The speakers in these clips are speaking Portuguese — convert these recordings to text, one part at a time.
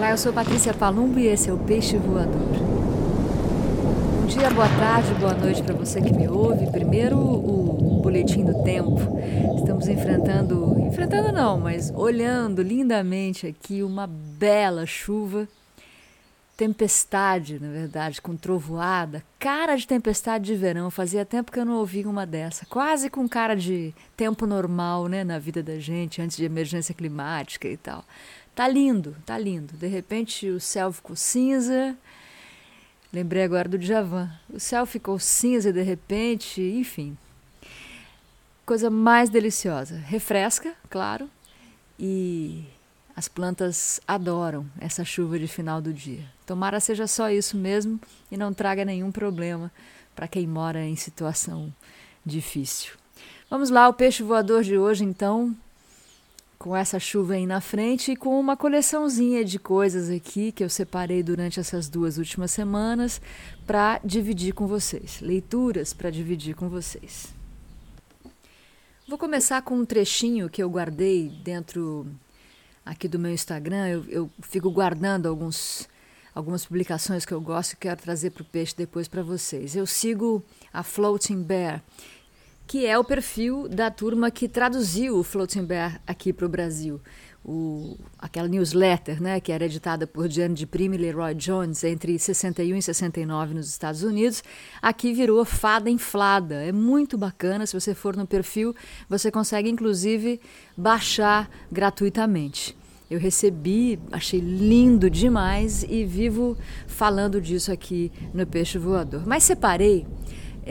Olá, eu sou Patrícia Palumbo e esse é o Peixe Voador. Bom dia, boa tarde, boa noite para você que me ouve. Primeiro, o boletim do tempo. Estamos enfrentando, enfrentando não, mas olhando lindamente aqui uma bela chuva tempestade, na verdade, com trovoada, cara de tempestade de verão. Fazia tempo que eu não ouvia uma dessa. Quase com cara de tempo normal, né, na vida da gente, antes de emergência climática e tal. Tá lindo, tá lindo. De repente o céu ficou cinza. Lembrei agora do Djavan. O céu ficou cinza de repente, enfim. Coisa mais deliciosa. Refresca, claro, e as plantas adoram essa chuva de final do dia. Tomara seja só isso mesmo e não traga nenhum problema para quem mora em situação difícil. Vamos lá, o peixe voador de hoje, então, com essa chuva aí na frente e com uma coleçãozinha de coisas aqui que eu separei durante essas duas últimas semanas para dividir com vocês, leituras para dividir com vocês. Vou começar com um trechinho que eu guardei dentro aqui do meu Instagram, eu, eu fico guardando alguns, algumas publicações que eu gosto e quero trazer para o peixe depois para vocês. Eu sigo a Floating Bear, que é o perfil da turma que traduziu o Floating Bear aqui para o Brasil. O, aquela newsletter, né, que era editada por Diane de Prime e Leroy Jones entre 61 e 69 nos Estados Unidos, aqui virou Fada Inflada. É muito bacana, se você for no perfil, você consegue inclusive baixar gratuitamente. Eu recebi, achei lindo demais e vivo falando disso aqui no Peixe Voador. Mas separei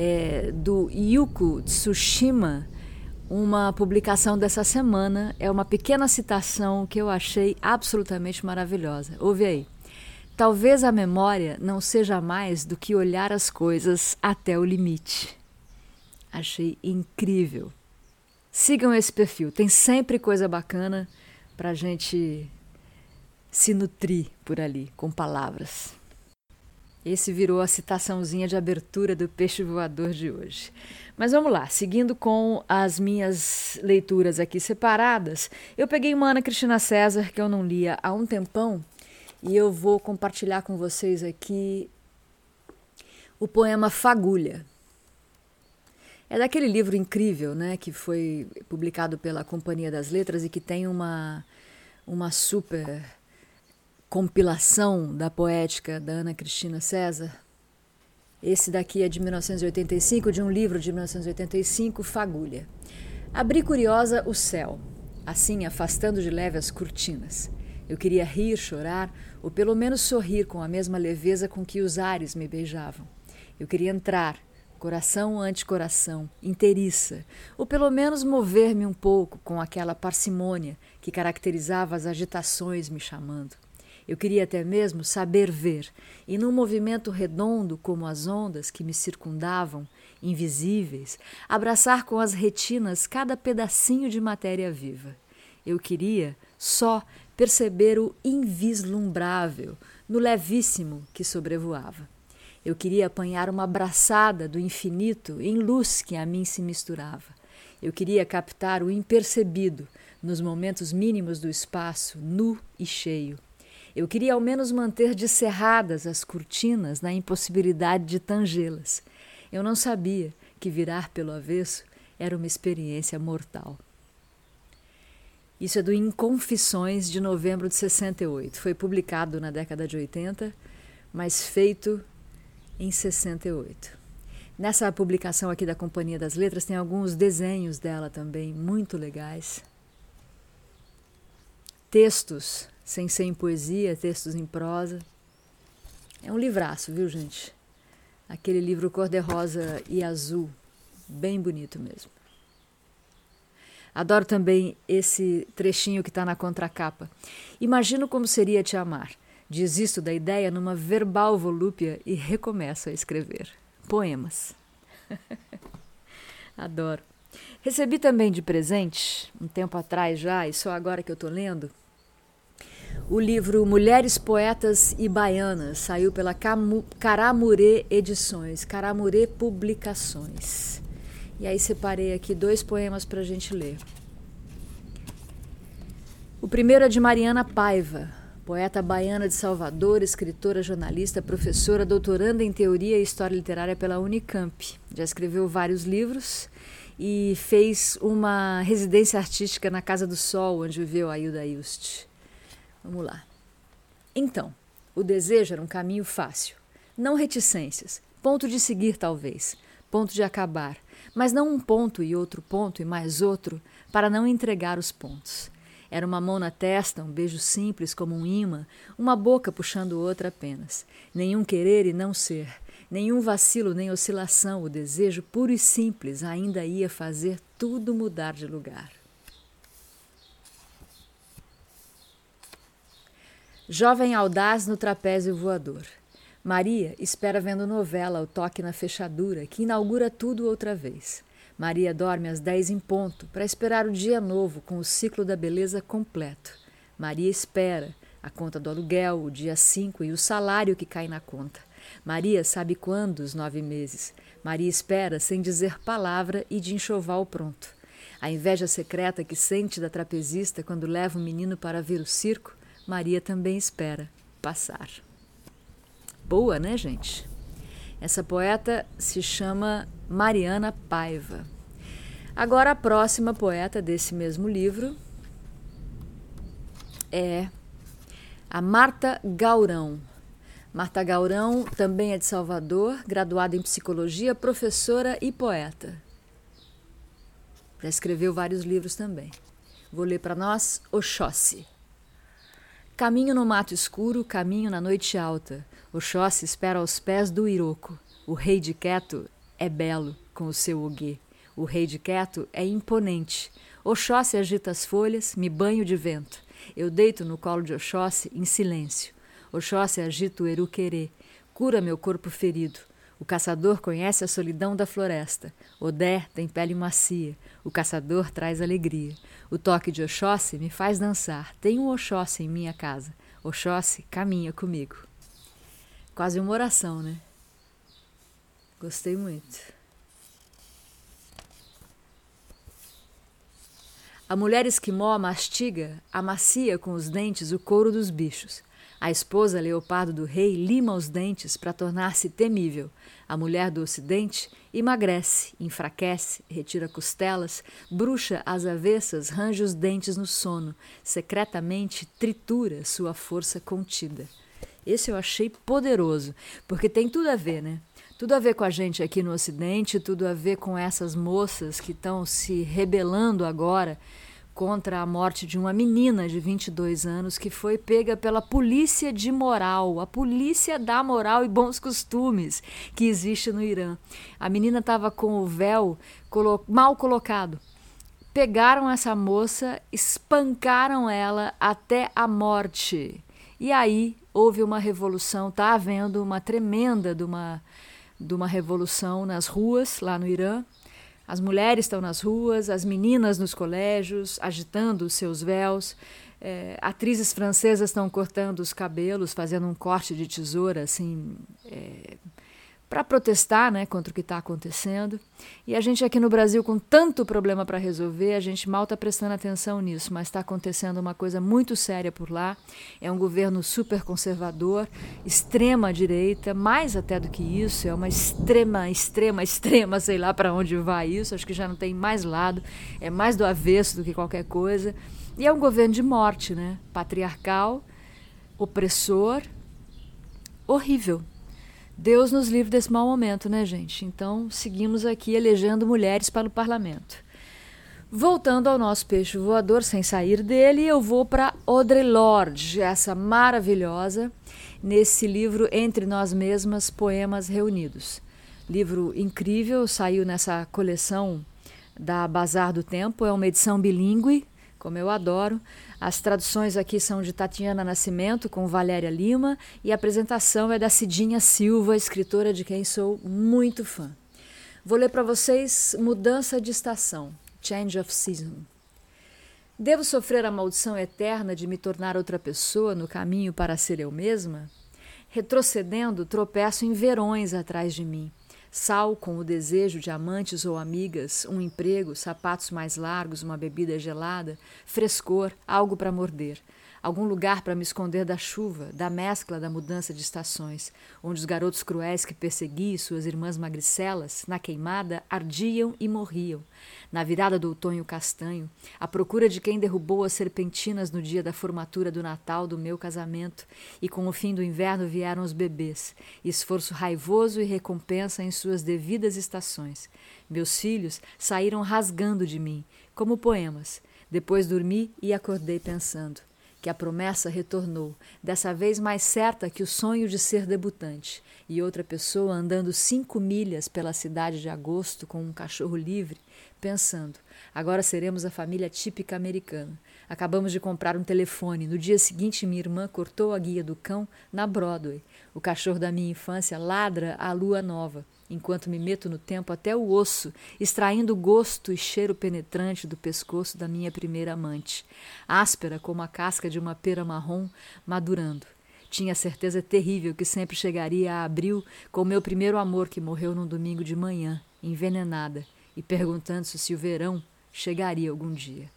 é, do Yuko Tsushima uma publicação dessa semana. É uma pequena citação que eu achei absolutamente maravilhosa. Ouve aí. Talvez a memória não seja mais do que olhar as coisas até o limite. Achei incrível. Sigam esse perfil, tem sempre coisa bacana para gente se nutrir por ali com palavras. Esse virou a citaçãozinha de abertura do peixe voador de hoje. Mas vamos lá, seguindo com as minhas leituras aqui separadas, eu peguei uma Ana Cristina César que eu não lia há um tempão e eu vou compartilhar com vocês aqui o poema Fagulha. É daquele livro incrível, né, que foi publicado pela Companhia das Letras e que tem uma uma super compilação da poética da Ana Cristina César. Esse daqui é de 1985, de um livro de 1985, Fagulha. Abri curiosa o céu, assim afastando de leve as cortinas. Eu queria rir, chorar, ou pelo menos sorrir com a mesma leveza com que os ares me beijavam. Eu queria entrar, coração ante coração, inteiriça, ou pelo menos mover-me um pouco com aquela parcimônia que caracterizava as agitações me chamando. Eu queria até mesmo saber ver, e num movimento redondo como as ondas que me circundavam, invisíveis, abraçar com as retinas cada pedacinho de matéria viva. Eu queria só perceber o invislumbrável no levíssimo que sobrevoava. Eu queria apanhar uma abraçada do infinito em luz que a mim se misturava. Eu queria captar o impercebido nos momentos mínimos do espaço, nu e cheio. Eu queria ao menos manter descerradas as cortinas na impossibilidade de tangê-las. Eu não sabia que virar pelo avesso era uma experiência mortal. Isso é do Inconfissões de novembro de 68. Foi publicado na década de 80, mas feito em 68. Nessa publicação aqui da Companhia das Letras tem alguns desenhos dela também muito legais. Textos sem ser em poesia, textos em prosa. É um livraço, viu, gente? Aquele livro cor-de-rosa e azul, bem bonito mesmo. Adoro também esse trechinho que está na contracapa. Imagino como seria te amar. Desisto da ideia numa verbal volúpia e recomeço a escrever. Poemas. Adoro. Recebi também de presente, um tempo atrás já, e só agora que eu estou lendo, o livro Mulheres Poetas e Baianas saiu pela Caramurê Edições, Caramurê Publicações. E aí separei aqui dois poemas para a gente ler. O primeiro é de Mariana Paiva, Poeta baiana de Salvador, escritora, jornalista, professora, doutoranda em Teoria e História Literária pela Unicamp. Já escreveu vários livros e fez uma residência artística na Casa do Sol, onde viveu Ailda Ilst. Vamos lá. Então, o desejo era um caminho fácil. Não reticências. Ponto de seguir, talvez. Ponto de acabar. Mas não um ponto e outro ponto e mais outro para não entregar os pontos. Era uma mão na testa, um beijo simples como um imã, uma boca puxando outra apenas. Nenhum querer e não ser, nenhum vacilo nem oscilação, o desejo puro e simples ainda ia fazer tudo mudar de lugar. Jovem audaz no trapézio voador. Maria espera vendo novela o toque na fechadura que inaugura tudo outra vez. Maria dorme às dez em ponto, para esperar o dia novo com o ciclo da beleza completo. Maria espera a conta do aluguel, o dia cinco e o salário que cai na conta. Maria sabe quando os nove meses. Maria espera sem dizer palavra e de enxoval pronto. A inveja secreta que sente da trapezista quando leva o menino para ver o circo, Maria também espera passar. Boa, né, gente? Essa poeta se chama Mariana Paiva. Agora, a próxima poeta desse mesmo livro é a Marta Gaurão. Marta Gaurão também é de Salvador, graduada em psicologia, professora e poeta. Já escreveu vários livros também. Vou ler para nós Oxóssi. Caminho no mato escuro, caminho na noite alta. Oxóssi espera aos pés do Iroco. O rei de Queto é belo com o seu oguê. O rei de Queto é imponente. Oxóssi agita as folhas, me banho de vento. Eu deito no colo de Oxóssi em silêncio. Oxóssi agita o eruquerê, cura meu corpo ferido. O caçador conhece a solidão da floresta. Odé tem pele macia. O caçador traz alegria. O toque de Oxóssi me faz dançar. Tem um Oxóssi em minha casa. Oxóssi caminha comigo. Quase uma oração, né? Gostei muito. A mulher esquimó mastiga, amacia com os dentes o couro dos bichos. A esposa leopardo do rei lima os dentes para tornar-se temível. A mulher do ocidente emagrece, enfraquece, retira costelas, bruxa as avessas, range os dentes no sono, secretamente tritura sua força contida. Esse eu achei poderoso, porque tem tudo a ver, né? Tudo a ver com a gente aqui no Ocidente, tudo a ver com essas moças que estão se rebelando agora contra a morte de uma menina de 22 anos que foi pega pela polícia de moral, a polícia da moral e bons costumes que existe no Irã. A menina estava com o véu colo mal colocado. Pegaram essa moça, espancaram ela até a morte. E aí houve uma revolução, está havendo uma tremenda de uma de uma revolução nas ruas lá no Irã. As mulheres estão nas ruas, as meninas nos colégios, agitando os seus véus. É, atrizes francesas estão cortando os cabelos, fazendo um corte de tesoura assim é, para protestar né, contra o que está acontecendo. E a gente aqui no Brasil, com tanto problema para resolver, a gente mal está prestando atenção nisso, mas está acontecendo uma coisa muito séria por lá. É um governo super conservador, extrema direita, mais até do que isso, é uma extrema, extrema, extrema, sei lá para onde vai isso, acho que já não tem mais lado, é mais do avesso do que qualquer coisa. E é um governo de morte, né? Patriarcal, opressor, horrível. Deus nos livre desse mau momento, né, gente? Então, seguimos aqui elegendo mulheres para o parlamento. Voltando ao nosso peixe voador, sem sair dele, eu vou para Audre Lorde, essa maravilhosa, nesse livro Entre Nós Mesmas, Poemas Reunidos. Livro incrível, saiu nessa coleção da Bazar do Tempo, é uma edição bilíngue, como eu adoro. As traduções aqui são de Tatiana Nascimento com Valéria Lima e a apresentação é da Cidinha Silva, escritora de quem sou muito fã. Vou ler para vocês Mudança de Estação, Change of Season. Devo sofrer a maldição eterna de me tornar outra pessoa no caminho para ser eu mesma? Retrocedendo, tropeço em verões atrás de mim Sal com o desejo de amantes ou amigas, um emprego, sapatos mais largos, uma bebida gelada, frescor, algo para morder. Algum lugar para me esconder da chuva, da mescla da mudança de estações, onde os garotos cruéis que persegui suas irmãs magricelas, na queimada, ardiam e morriam, na virada do outono castanho, à procura de quem derrubou as serpentinas no dia da formatura do Natal do meu casamento, e com o fim do inverno vieram os bebês, esforço raivoso e recompensa em suas devidas estações. Meus filhos saíram rasgando de mim, como poemas. Depois dormi e acordei pensando que a promessa retornou, dessa vez mais certa que o sonho de ser debutante, e outra pessoa andando cinco milhas pela cidade de agosto com um cachorro livre, pensando: agora seremos a família típica americana. Acabamos de comprar um telefone. No dia seguinte, minha irmã cortou a guia do cão na Broadway. O cachorro da minha infância ladra à lua nova enquanto me meto no tempo até o osso, extraindo gosto e cheiro penetrante do pescoço da minha primeira amante, áspera como a casca de uma pera marrom madurando. Tinha certeza terrível que sempre chegaria a abril com meu primeiro amor que morreu num domingo de manhã, envenenada, e perguntando-se se o verão chegaria algum dia.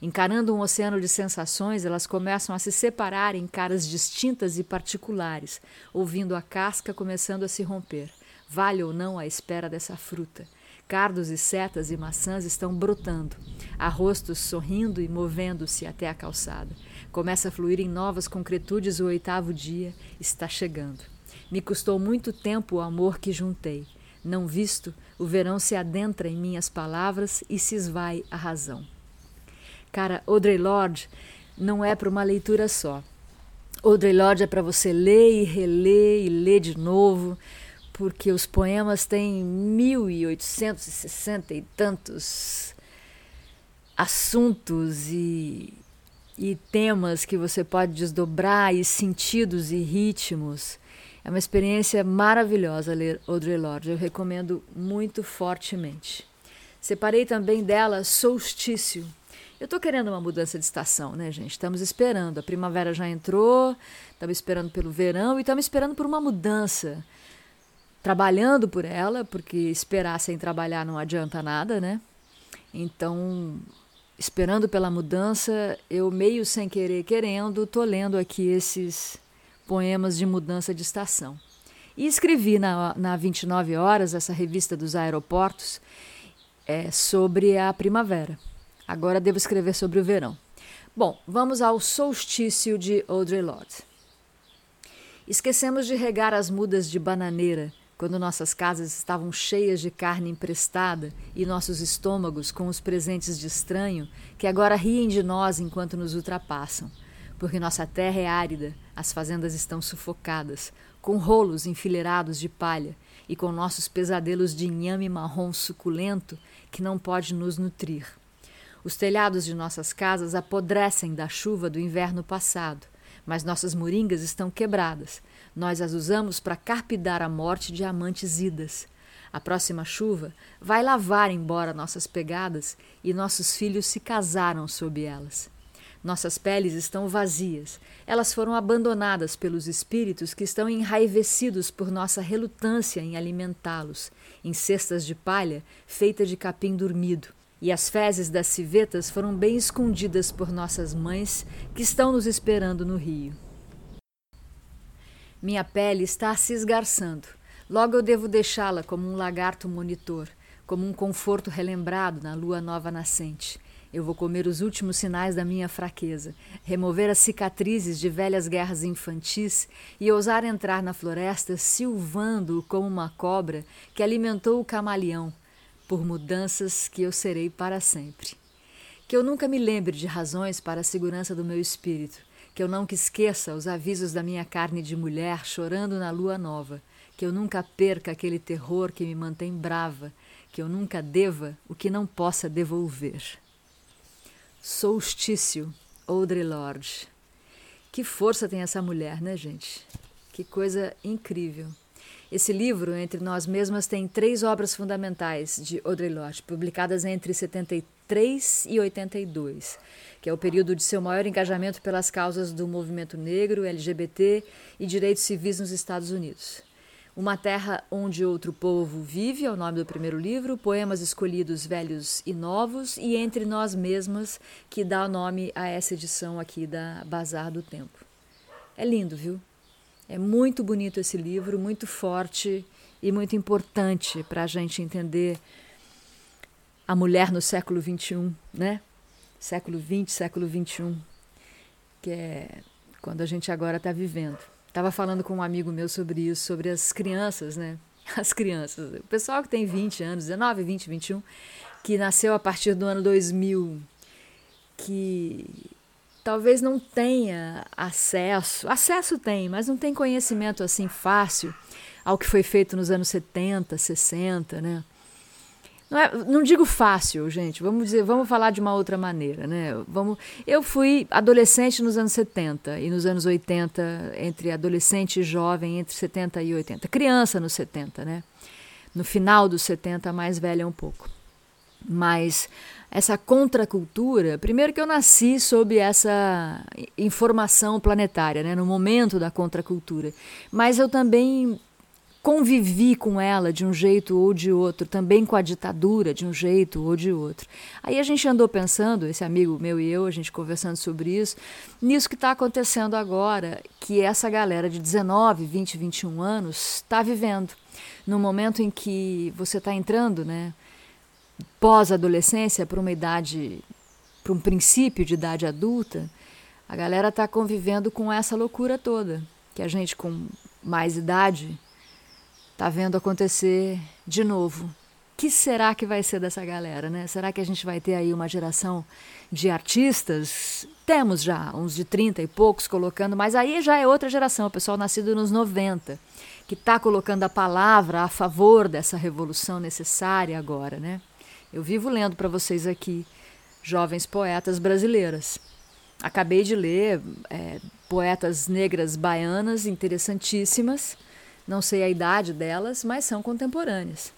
Encarando um oceano de sensações, elas começam a se separar em caras distintas e particulares, ouvindo a casca começando a se romper. Vale ou não a espera dessa fruta. Cardos e setas e maçãs estão brotando. Há rostos sorrindo e movendo-se até a calçada. Começa a fluir em novas concretudes o oitavo dia. Está chegando. Me custou muito tempo o amor que juntei. Não visto, o verão se adentra em minhas palavras e se esvai a razão. Cara, Audrey Lorde não é para uma leitura só. Audrey Lorde é para você ler e reler e ler de novo porque os poemas têm 1860 e tantos assuntos e, e temas que você pode desdobrar, e sentidos e ritmos. É uma experiência maravilhosa ler Audre Lorde, eu recomendo muito fortemente. Separei também dela Solstício. Eu estou querendo uma mudança de estação, né, gente? Estamos esperando. A primavera já entrou, estamos esperando pelo verão e estamos esperando por uma mudança trabalhando por ela, porque esperar sem trabalhar não adianta nada, né? Então, esperando pela mudança, eu meio sem querer querendo, tô lendo aqui esses poemas de mudança de estação. E escrevi na, na 29 Horas, essa revista dos aeroportos, é, sobre a primavera. Agora devo escrever sobre o verão. Bom, vamos ao solstício de Audre Lorde. Esquecemos de regar as mudas de bananeira quando nossas casas estavam cheias de carne emprestada e nossos estômagos com os presentes de estranho que agora riem de nós enquanto nos ultrapassam. Porque nossa terra é árida, as fazendas estão sufocadas, com rolos enfileirados de palha e com nossos pesadelos de inhame marrom suculento que não pode nos nutrir. Os telhados de nossas casas apodrecem da chuva do inverno passado, mas nossas moringas estão quebradas nós as usamos para carpidar a morte de amantes idas. A próxima chuva vai lavar embora nossas pegadas e nossos filhos se casaram sob elas. Nossas peles estão vazias. Elas foram abandonadas pelos espíritos que estão enraivecidos por nossa relutância em alimentá-los, em cestas de palha feita de capim dormido. E as fezes das civetas foram bem escondidas por nossas mães que estão nos esperando no rio. Minha pele está se esgarçando. Logo eu devo deixá-la como um lagarto monitor, como um conforto relembrado na lua nova nascente. Eu vou comer os últimos sinais da minha fraqueza, remover as cicatrizes de velhas guerras infantis e ousar entrar na floresta silvando como uma cobra que alimentou o camaleão, por mudanças que eu serei para sempre. Que eu nunca me lembre de razões para a segurança do meu espírito, que eu nunca esqueça os avisos da minha carne de mulher chorando na lua nova, que eu nunca perca aquele terror que me mantém brava, que eu nunca deva o que não possa devolver. Solstício, Audre Lorde. Que força tem essa mulher, né, gente? Que coisa incrível. Esse livro, Entre Nós Mesmas, tem três obras fundamentais de Audre Lorde, publicadas entre 73 e 82 que é o período de seu maior engajamento pelas causas do movimento negro, LGBT e direitos civis nos Estados Unidos. Uma Terra Onde Outro Povo Vive é o nome do primeiro livro, poemas escolhidos velhos e novos, e Entre Nós Mesmas, que dá o nome a essa edição aqui da Bazar do Tempo. É lindo, viu? É muito bonito esse livro, muito forte e muito importante para a gente entender a mulher no século XXI, né? Século XX, século XXI, que é quando a gente agora está vivendo. Estava falando com um amigo meu sobre isso, sobre as crianças, né? As crianças, o pessoal que tem 20 anos, 19, 20, 21, que nasceu a partir do ano 2000, que talvez não tenha acesso, acesso tem, mas não tem conhecimento assim fácil ao que foi feito nos anos 70, 60, né? Não, é, não digo fácil, gente. Vamos dizer, vamos falar de uma outra maneira, né? Vamos, eu fui adolescente nos anos 70 e nos anos 80, entre adolescente e jovem, entre 70 e 80. Criança nos 70, né? No final dos 70, mais velha um pouco. Mas essa contracultura, primeiro que eu nasci sob essa informação planetária, né, no momento da contracultura, mas eu também convivi com ela de um jeito ou de outro, também com a ditadura de um jeito ou de outro. Aí a gente andou pensando, esse amigo meu e eu, a gente conversando sobre isso, nisso que está acontecendo agora, que essa galera de 19, 20, 21 anos está vivendo. No momento em que você está entrando, né? Pós-adolescência para uma idade, para um princípio de idade adulta, a galera está convivendo com essa loucura toda, que a gente com mais idade está vendo acontecer de novo. Que será que vai ser dessa galera, né? Será que a gente vai ter aí uma geração de artistas? Temos já uns de 30 e poucos colocando, mas aí já é outra geração, o pessoal nascido nos 90, que está colocando a palavra a favor dessa revolução necessária agora, né? Eu vivo lendo para vocês aqui jovens poetas brasileiras. Acabei de ler é, poetas negras baianas interessantíssimas. Não sei a idade delas, mas são contemporâneas.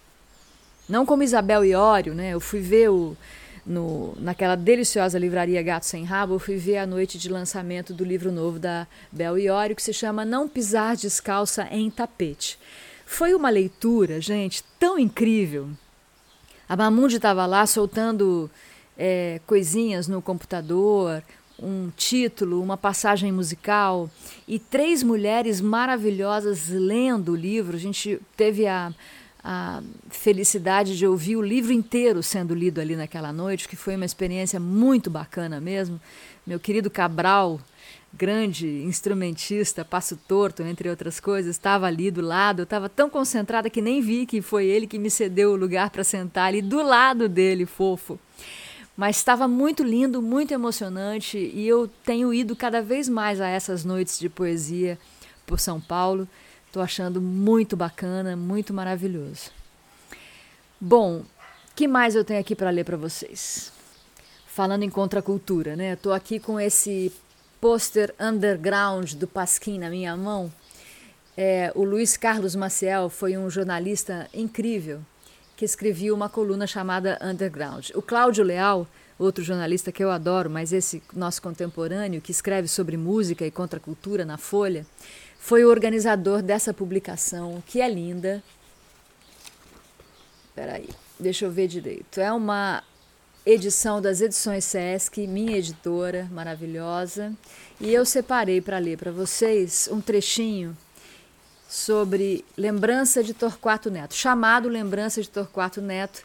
Não como Isabel Iório, né? Eu fui ver o, no, naquela deliciosa livraria Gato Sem Rabo, eu fui ver a noite de lançamento do livro novo da Bel Iório, que se chama Não Pisar Descalça em Tapete. Foi uma leitura, gente, tão incrível, a Mamundi estava lá soltando é, coisinhas no computador, um título, uma passagem musical e três mulheres maravilhosas lendo o livro. A gente teve a, a felicidade de ouvir o livro inteiro sendo lido ali naquela noite, que foi uma experiência muito bacana mesmo. Meu querido Cabral, grande instrumentista, passo torto, entre outras coisas, estava ali do lado. Eu estava tão concentrada que nem vi que foi ele que me cedeu o lugar para sentar ali do lado dele, fofo. Mas estava muito lindo, muito emocionante e eu tenho ido cada vez mais a essas noites de poesia por São Paulo. Estou achando muito bacana, muito maravilhoso. Bom, que mais eu tenho aqui para ler para vocês? Falando em contracultura, né? Estou aqui com esse pôster underground do Pasquim na minha mão. É, o Luiz Carlos Maciel foi um jornalista incrível que escrevia uma coluna chamada Underground. O Cláudio Leal, outro jornalista que eu adoro, mas esse nosso contemporâneo, que escreve sobre música e contracultura na Folha, foi o organizador dessa publicação, que é linda. Peraí, deixa eu ver direito. É uma edição das edições Sesc, minha editora maravilhosa, e eu separei para ler para vocês um trechinho sobre Lembrança de Torquato Neto, chamado Lembrança de Torquato Neto,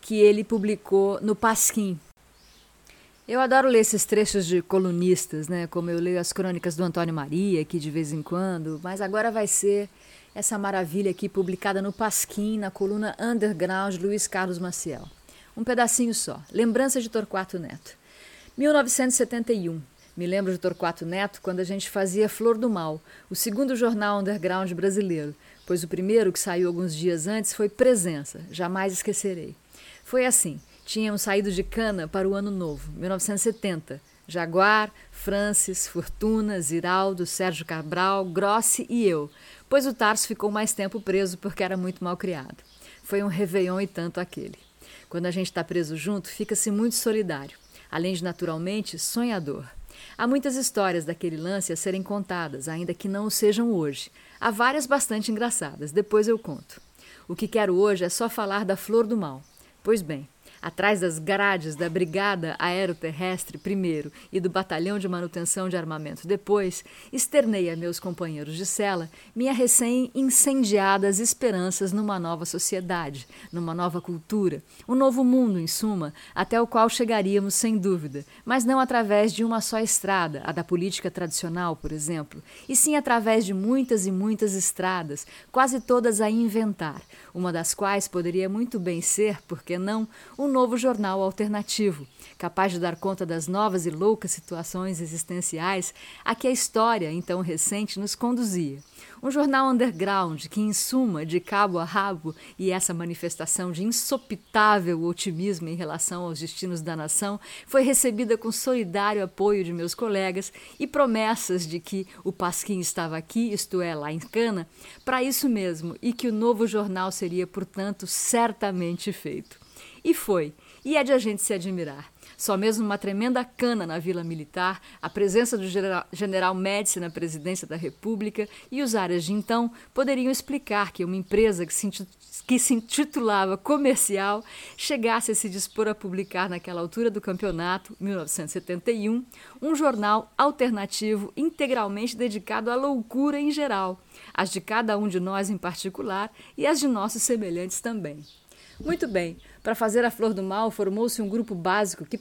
que ele publicou no Pasquim. Eu adoro ler esses trechos de colunistas, né? Como eu leio as crônicas do Antônio Maria aqui de vez em quando, mas agora vai ser essa maravilha aqui publicada no Pasquim, na coluna Underground Luiz Carlos Maciel. Um pedacinho só. Lembrança de Torquato Neto. 1971. Me lembro de Torquato Neto quando a gente fazia Flor do Mal, o segundo jornal underground brasileiro, pois o primeiro, que saiu alguns dias antes, foi Presença. Jamais esquecerei. Foi assim. Tínhamos saído de Cana para o Ano Novo, 1970. Jaguar, Francis, Fortuna, Ziraldo, Sérgio Cabral, Grossi e eu, pois o Tarso ficou mais tempo preso porque era muito mal criado. Foi um réveillon e tanto aquele. Quando a gente está preso junto, fica-se muito solidário, além de naturalmente sonhador. Há muitas histórias daquele lance a serem contadas, ainda que não o sejam hoje. Há várias bastante engraçadas, depois eu conto. O que quero hoje é só falar da Flor do Mal. Pois bem, atrás das grades da Brigada Aeroterrestre primeiro e do Batalhão de Manutenção de Armamento depois, externei a meus companheiros de cela minha recém-incendiadas esperanças numa nova sociedade, numa nova cultura, um novo mundo, em suma, até o qual chegaríamos sem dúvida, mas não através de uma só estrada, a da política tradicional, por exemplo, e sim através de muitas e muitas estradas, quase todas a inventar, uma das quais poderia muito bem ser, por que não, um novo jornal alternativo, capaz de dar conta das novas e loucas situações existenciais a que a história, então recente, nos conduzia. Um jornal underground que, em suma, de cabo a rabo, e essa manifestação de insopitável otimismo em relação aos destinos da nação, foi recebida com solidário apoio de meus colegas e promessas de que o Pasquim estava aqui, isto é, lá em Cana, para isso mesmo, e que o novo jornal seria, portanto, certamente feito. E foi, e é de a gente se admirar. Só mesmo uma tremenda cana na Vila Militar, a presença do general Médici na presidência da República e os áreas de então poderiam explicar que uma empresa que se, que se intitulava Comercial chegasse a se dispor a publicar naquela altura do campeonato, 1971, um jornal alternativo integralmente dedicado à loucura em geral, as de cada um de nós em particular e as de nossos semelhantes também. Muito bem, para fazer a Flor do Mal, formou-se um grupo básico que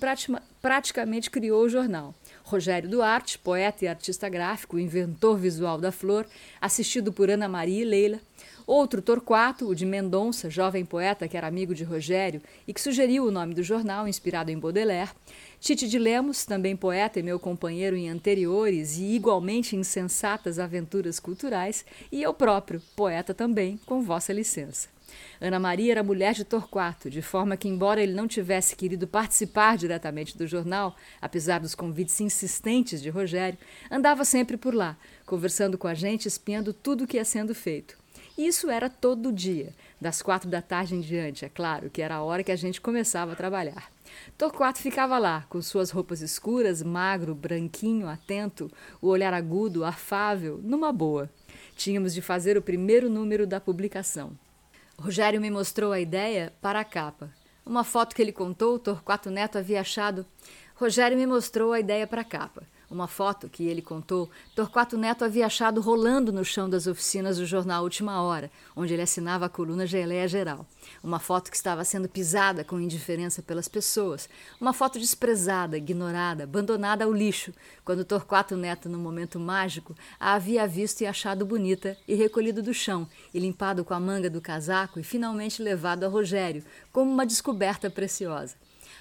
praticamente criou o jornal. Rogério Duarte, poeta e artista gráfico, inventor visual da flor, assistido por Ana Maria e Leila. Outro Torquato, o de Mendonça, jovem poeta que era amigo de Rogério e que sugeriu o nome do jornal, inspirado em Baudelaire. Tite de Lemos, também poeta e meu companheiro em anteriores e igualmente insensatas aventuras culturais. E eu próprio, poeta também, com vossa licença. Ana Maria era mulher de Torquato, de forma que, embora ele não tivesse querido participar diretamente do jornal, apesar dos convites insistentes de Rogério, andava sempre por lá, conversando com a gente, espiando tudo o que ia sendo feito. E isso era todo dia, das quatro da tarde em diante, é claro, que era a hora que a gente começava a trabalhar. Torquato ficava lá, com suas roupas escuras, magro, branquinho, atento, o olhar agudo, afável, numa boa. Tínhamos de fazer o primeiro número da publicação. Rogério me mostrou a ideia para a capa. Uma foto que ele contou, Torquato Neto havia achado. Rogério me mostrou a ideia para a capa. Uma foto que ele contou, Torquato Neto havia achado rolando no chão das oficinas do jornal Última Hora, onde ele assinava a coluna Geleia Geral. Uma foto que estava sendo pisada com indiferença pelas pessoas. Uma foto desprezada, ignorada, abandonada ao lixo, quando Torquato Neto, no momento mágico, a havia visto e achado bonita e recolhido do chão, e limpado com a manga do casaco e finalmente levado a Rogério, como uma descoberta preciosa.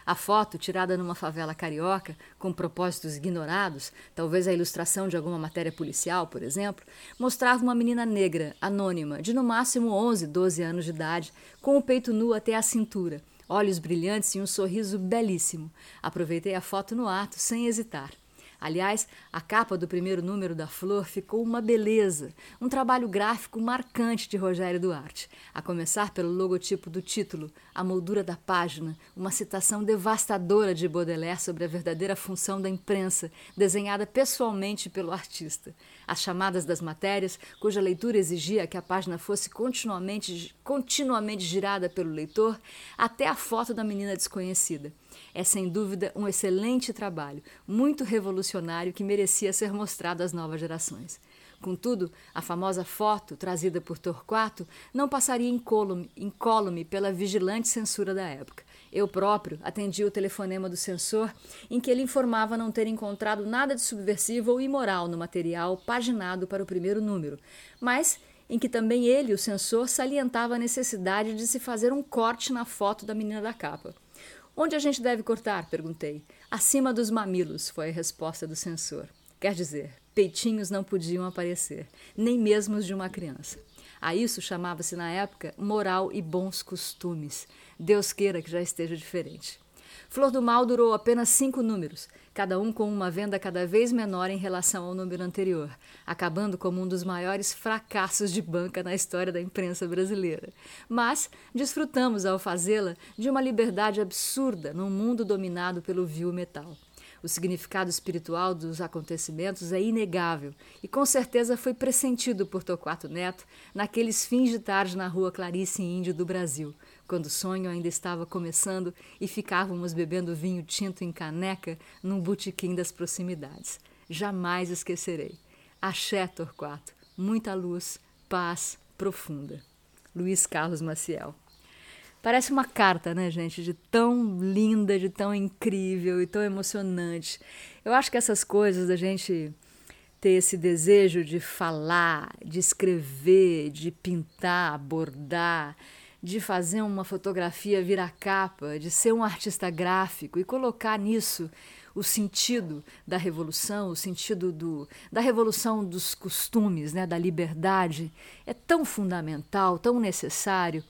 A foto, tirada numa favela carioca, com propósitos ignorados, talvez a ilustração de alguma matéria policial, por exemplo, mostrava uma menina negra, anônima, de no máximo 11, 12 anos de idade, com o peito nu até a cintura, olhos brilhantes e um sorriso belíssimo. Aproveitei a foto no ato, sem hesitar. Aliás, a capa do primeiro número da Flor ficou uma beleza, um trabalho gráfico marcante de Rogério Duarte, a começar pelo logotipo do título, a moldura da página, uma citação devastadora de Baudelaire sobre a verdadeira função da imprensa, desenhada pessoalmente pelo artista. As chamadas das matérias, cuja leitura exigia que a página fosse continuamente, continuamente girada pelo leitor, até a foto da menina desconhecida. É sem dúvida um excelente trabalho, muito revolucionário que merecia ser mostrado às novas gerações. Contudo, a famosa foto trazida por Torquato não passaria incólume, incólume pela vigilante censura da época. Eu próprio atendi o telefonema do censor, em que ele informava não ter encontrado nada de subversivo ou imoral no material paginado para o primeiro número, mas em que também ele, o censor, salientava a necessidade de se fazer um corte na foto da menina da capa. Onde a gente deve cortar? perguntei. Acima dos mamilos, foi a resposta do censor. Quer dizer, peitinhos não podiam aparecer, nem mesmo os de uma criança. A isso chamava-se na época moral e bons costumes. Deus queira que já esteja diferente. Flor do Mal durou apenas cinco números, cada um com uma venda cada vez menor em relação ao número anterior, acabando como um dos maiores fracassos de banca na história da imprensa brasileira. Mas desfrutamos, ao fazê-la, de uma liberdade absurda num mundo dominado pelo vil metal. O significado espiritual dos acontecimentos é inegável e com certeza foi pressentido por Torquato Neto naqueles fins de tarde na rua Clarice Índio do Brasil, quando o sonho ainda estava começando e ficávamos bebendo vinho tinto em caneca num botequim das proximidades. Jamais esquecerei. Axé, Torquato. Muita luz, paz profunda. Luiz Carlos Maciel. Parece uma carta, né, gente? De tão linda, de tão incrível e tão emocionante. Eu acho que essas coisas da gente ter esse desejo de falar, de escrever, de pintar, bordar, de fazer uma fotografia virar capa, de ser um artista gráfico e colocar nisso o sentido da revolução, o sentido do, da revolução dos costumes, né, da liberdade, é tão fundamental, tão necessário.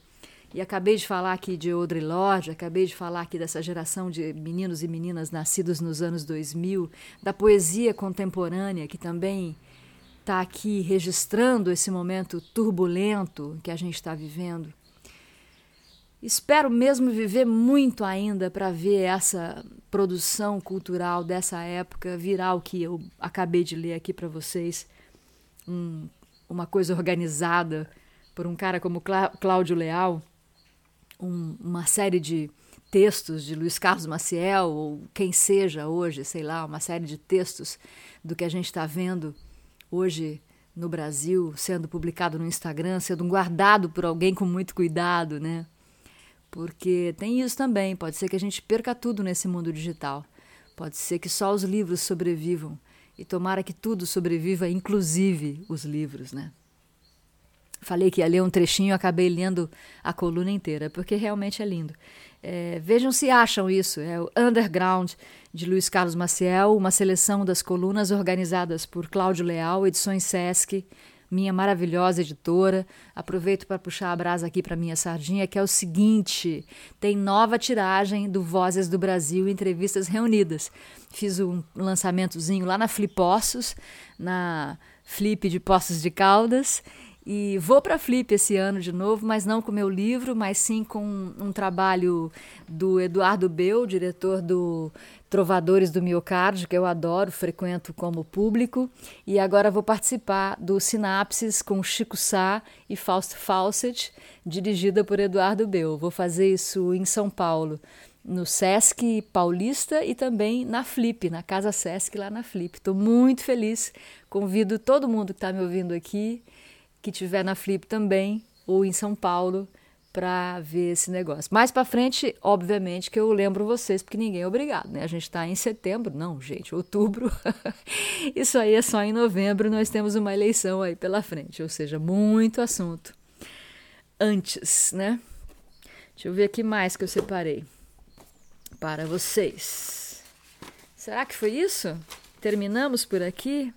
E acabei de falar aqui de Audre Lorde, acabei de falar aqui dessa geração de meninos e meninas nascidos nos anos 2000, da poesia contemporânea que também está aqui registrando esse momento turbulento que a gente está vivendo. Espero mesmo viver muito ainda para ver essa produção cultural dessa época virar o que eu acabei de ler aqui para vocês. Um, uma coisa organizada por um cara como Clá Cláudio Leal, um, uma série de textos de Luiz Carlos Maciel, ou quem seja hoje, sei lá, uma série de textos do que a gente está vendo hoje no Brasil, sendo publicado no Instagram, sendo guardado por alguém com muito cuidado, né? Porque tem isso também, pode ser que a gente perca tudo nesse mundo digital. Pode ser que só os livros sobrevivam. E tomara que tudo sobreviva, inclusive os livros, né? Falei que ia ler um trechinho, acabei lendo a coluna inteira, porque realmente é lindo. É, vejam se acham isso. É o Underground, de Luiz Carlos Maciel, uma seleção das colunas organizadas por Cláudio Leal, Edições Sesc, minha maravilhosa editora. Aproveito para puxar a brasa aqui para minha sardinha, que é o seguinte: tem nova tiragem do Vozes do Brasil Entrevistas Reunidas. Fiz um lançamentozinho lá na Flipossos, na Flip de Poços de Caldas. E vou para a Flip esse ano de novo, mas não com meu livro, mas sim com um, um trabalho do Eduardo Beu, diretor do Trovadores do Miocárdio, que eu adoro, frequento como público. E agora vou participar do Sinapses com Chico Sá e Fausto Fawcett, dirigida por Eduardo Beu. Vou fazer isso em São Paulo, no Sesc Paulista e também na Flip, na Casa Sesc lá na Flip. Estou muito feliz. Convido todo mundo que está me ouvindo aqui, que estiver na Flip também, ou em São Paulo, para ver esse negócio. Mais para frente, obviamente, que eu lembro vocês, porque ninguém é obrigado, né? A gente está em setembro, não, gente, outubro. Isso aí é só em novembro, nós temos uma eleição aí pela frente, ou seja, muito assunto antes, né? Deixa eu ver aqui mais que eu separei para vocês. Será que foi isso? Terminamos por aqui?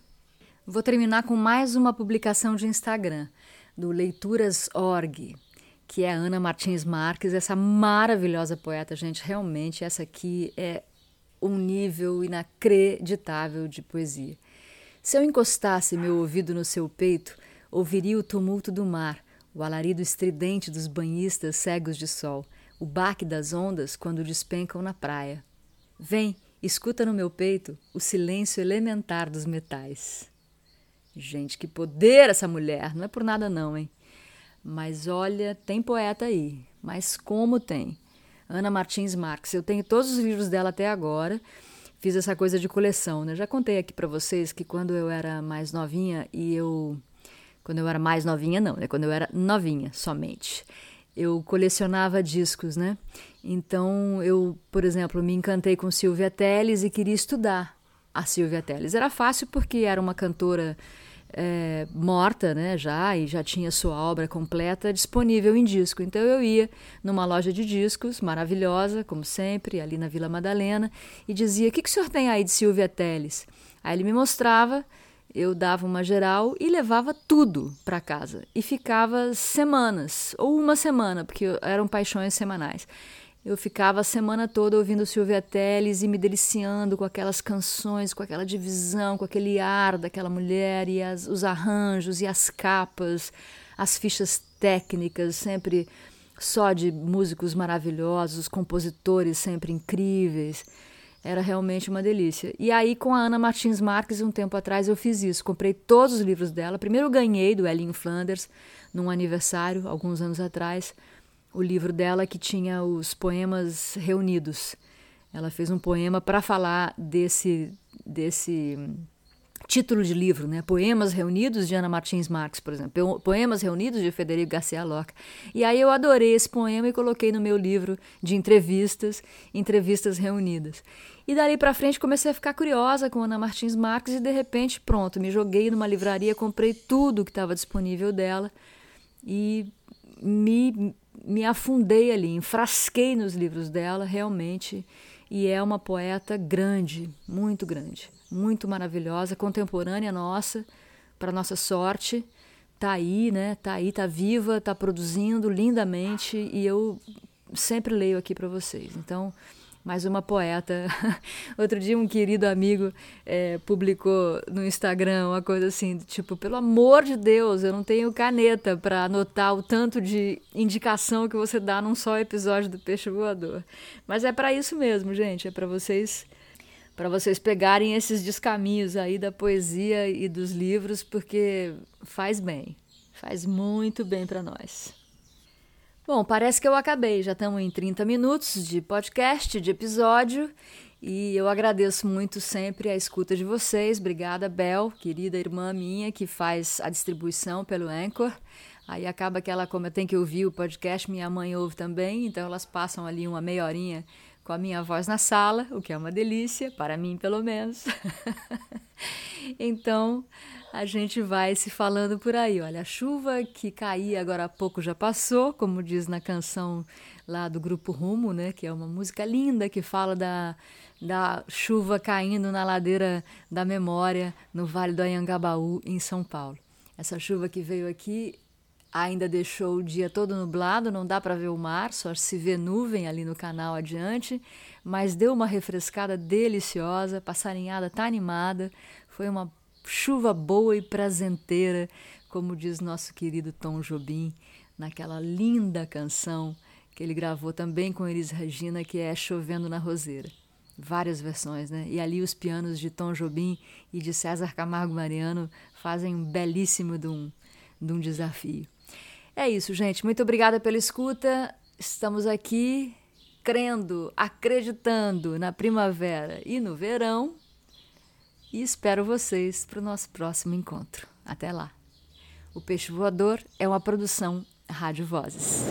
Vou terminar com mais uma publicação de Instagram do Leituras.org que é a Ana Martins Marques, essa maravilhosa poeta, gente. Realmente, essa aqui é um nível inacreditável de poesia. Se eu encostasse meu ouvido no seu peito, ouviria o tumulto do mar, o alarido estridente dos banhistas cegos de sol, o baque das ondas quando despencam na praia. Vem, escuta no meu peito o silêncio elementar dos metais. Gente, que poder essa mulher! Não é por nada, não, hein? Mas olha, tem poeta aí. Mas como tem? Ana Martins Marques. Eu tenho todos os livros dela até agora. Fiz essa coisa de coleção, né? Já contei aqui para vocês que quando eu era mais novinha e eu quando eu era mais novinha não, né? Quando eu era novinha somente, eu colecionava discos, né? Então eu, por exemplo, me encantei com Silvia Telles e queria estudar a Silvia Telles. Era fácil porque era uma cantora é, morta, né, já, e já tinha sua obra completa disponível em disco. Então eu ia numa loja de discos, maravilhosa, como sempre, ali na Vila Madalena, e dizia: O que, que o senhor tem aí de Silvia Teles? Aí ele me mostrava, eu dava uma geral e levava tudo para casa. E ficava semanas, ou uma semana, porque eram paixões semanais. Eu ficava a semana toda ouvindo Silvia Telles e me deliciando com aquelas canções, com aquela divisão, com aquele ar daquela mulher e as, os arranjos e as capas, as fichas técnicas, sempre só de músicos maravilhosos, compositores sempre incríveis. Era realmente uma delícia. E aí, com a Ana Martins Marques, um tempo atrás, eu fiz isso. Comprei todos os livros dela. Primeiro, ganhei do Elinho Flanders, num aniversário, alguns anos atrás, o livro dela que tinha os poemas reunidos. Ela fez um poema para falar desse, desse título de livro, né? Poemas Reunidos de Ana Martins Marques, por exemplo. Poemas Reunidos de Federico Garcia Lorca. E aí eu adorei esse poema e coloquei no meu livro de entrevistas, Entrevistas Reunidas. E dali para frente comecei a ficar curiosa com Ana Martins Marques e de repente, pronto, me joguei numa livraria, comprei tudo que estava disponível dela e me, me afundei ali, enfrasquei nos livros dela, realmente. E é uma poeta grande, muito grande muito maravilhosa, contemporânea nossa, para nossa sorte. Tá aí, né? Tá aí, tá viva, tá produzindo lindamente e eu sempre leio aqui para vocês. Então, mais uma poeta. Outro dia um querido amigo é, publicou no Instagram uma coisa assim, tipo, pelo amor de Deus, eu não tenho caneta para anotar o tanto de indicação que você dá num só episódio do Peixe Voador. Mas é para isso mesmo, gente, é para vocês para vocês pegarem esses descaminhos aí da poesia e dos livros, porque faz bem, faz muito bem para nós. Bom, parece que eu acabei, já estamos em 30 minutos de podcast, de episódio, e eu agradeço muito sempre a escuta de vocês. Obrigada, Bel, querida irmã minha, que faz a distribuição pelo Anchor. Aí acaba que ela, como eu tenho que ouvir o podcast, minha mãe ouve também, então elas passam ali uma meia horinha com a minha voz na sala, o que é uma delícia, para mim pelo menos. então, a gente vai se falando por aí. Olha, a chuva que caía agora há pouco já passou, como diz na canção lá do grupo Rumo, né, que é uma música linda que fala da, da chuva caindo na ladeira da memória no Vale do Anhangabaú, em São Paulo. Essa chuva que veio aqui ainda deixou o dia todo nublado, não dá para ver o mar, só se vê nuvem ali no canal adiante, mas deu uma refrescada deliciosa, passarinhada tá animada, foi uma chuva boa e prazenteira, como diz nosso querido Tom Jobim, naquela linda canção que ele gravou também com Elis Regina, que é Chovendo na Roseira. Várias versões, né? E ali os pianos de Tom Jobim e de César Camargo Mariano fazem um belíssimo de um, de um desafio. É isso, gente. Muito obrigada pela escuta. Estamos aqui crendo, acreditando na primavera e no verão. E espero vocês para o nosso próximo encontro. Até lá. O Peixe Voador é uma produção Rádio Vozes.